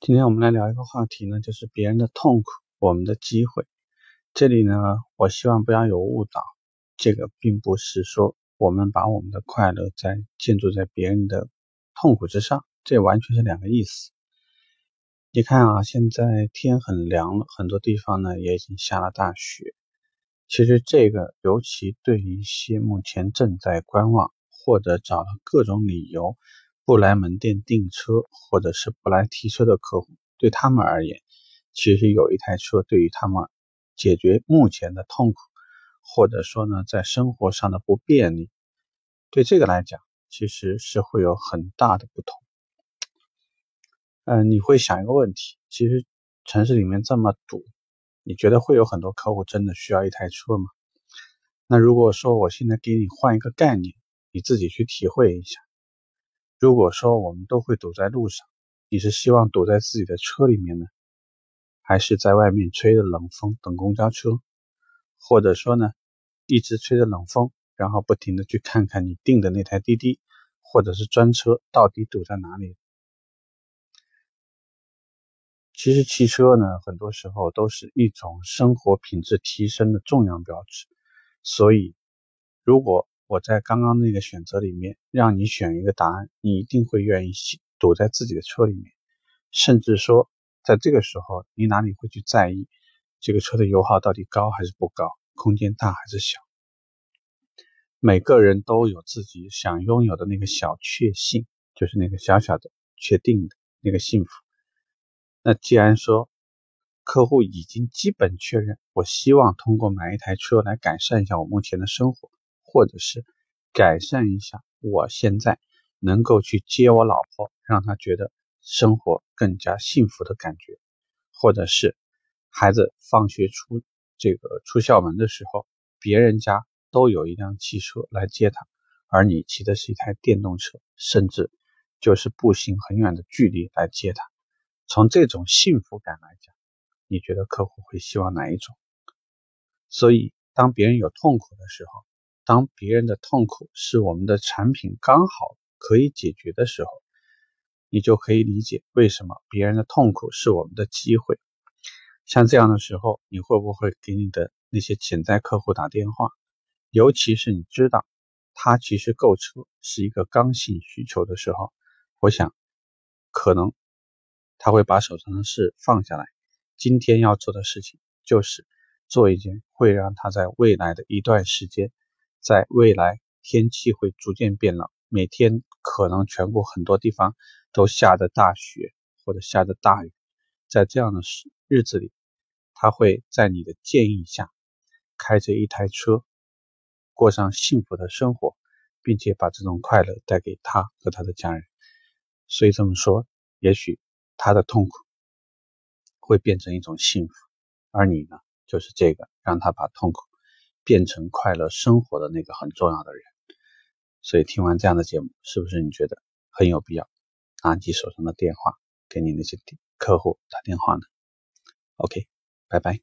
今天我们来聊一个话题呢，就是别人的痛苦，我们的机会。这里呢，我希望不要有误导，这个并不是说我们把我们的快乐在建筑在别人的痛苦之上，这完全是两个意思。你看啊，现在天很凉了，很多地方呢也已经下了大雪。其实这个尤其对于一些目前正在观望或者找了各种理由。不来门店订车，或者是不来提车的客户，对他们而言，其实有一台车对于他们解决目前的痛苦，或者说呢，在生活上的不便利，对这个来讲，其实是会有很大的不同。嗯，你会想一个问题：其实城市里面这么堵，你觉得会有很多客户真的需要一台车吗？那如果说我现在给你换一个概念，你自己去体会一下。如果说我们都会堵在路上，你是希望堵在自己的车里面呢，还是在外面吹着冷风等公交车，或者说呢，一直吹着冷风，然后不停的去看看你订的那台滴滴或者是专车到底堵在哪里？其实汽车呢，很多时候都是一种生活品质提升的重要标志，所以如果。我在刚刚那个选择里面，让你选一个答案，你一定会愿意堵在自己的车里面，甚至说，在这个时候，你哪里会去在意这个车的油耗到底高还是不高，空间大还是小？每个人都有自己想拥有的那个小确幸，就是那个小小的确定的那个幸福。那既然说客户已经基本确认，我希望通过买一台车来改善一下我目前的生活。或者是改善一下我现在能够去接我老婆，让她觉得生活更加幸福的感觉，或者是孩子放学出这个出校门的时候，别人家都有一辆汽车来接他，而你骑的是一台电动车，甚至就是步行很远的距离来接他。从这种幸福感来讲，你觉得客户会希望哪一种？所以，当别人有痛苦的时候，当别人的痛苦是我们的产品刚好可以解决的时候，你就可以理解为什么别人的痛苦是我们的机会。像这样的时候，你会不会给你的那些潜在客户打电话？尤其是你知道他其实购车是一个刚性需求的时候，我想可能他会把手上的事放下来。今天要做的事情就是做一件会让他在未来的一段时间。在未来，天气会逐渐变冷，每天可能全国很多地方都下着大雪或者下着大雨。在这样的日子里，他会在你的建议下，开着一台车，过上幸福的生活，并且把这种快乐带给他和他的家人。所以这么说，也许他的痛苦会变成一种幸福，而你呢，就是这个让他把痛苦。变成快乐生活的那个很重要的人，所以听完这样的节目，是不是你觉得很有必要拿起手上的电话给你那些客户打电话呢？OK，拜拜。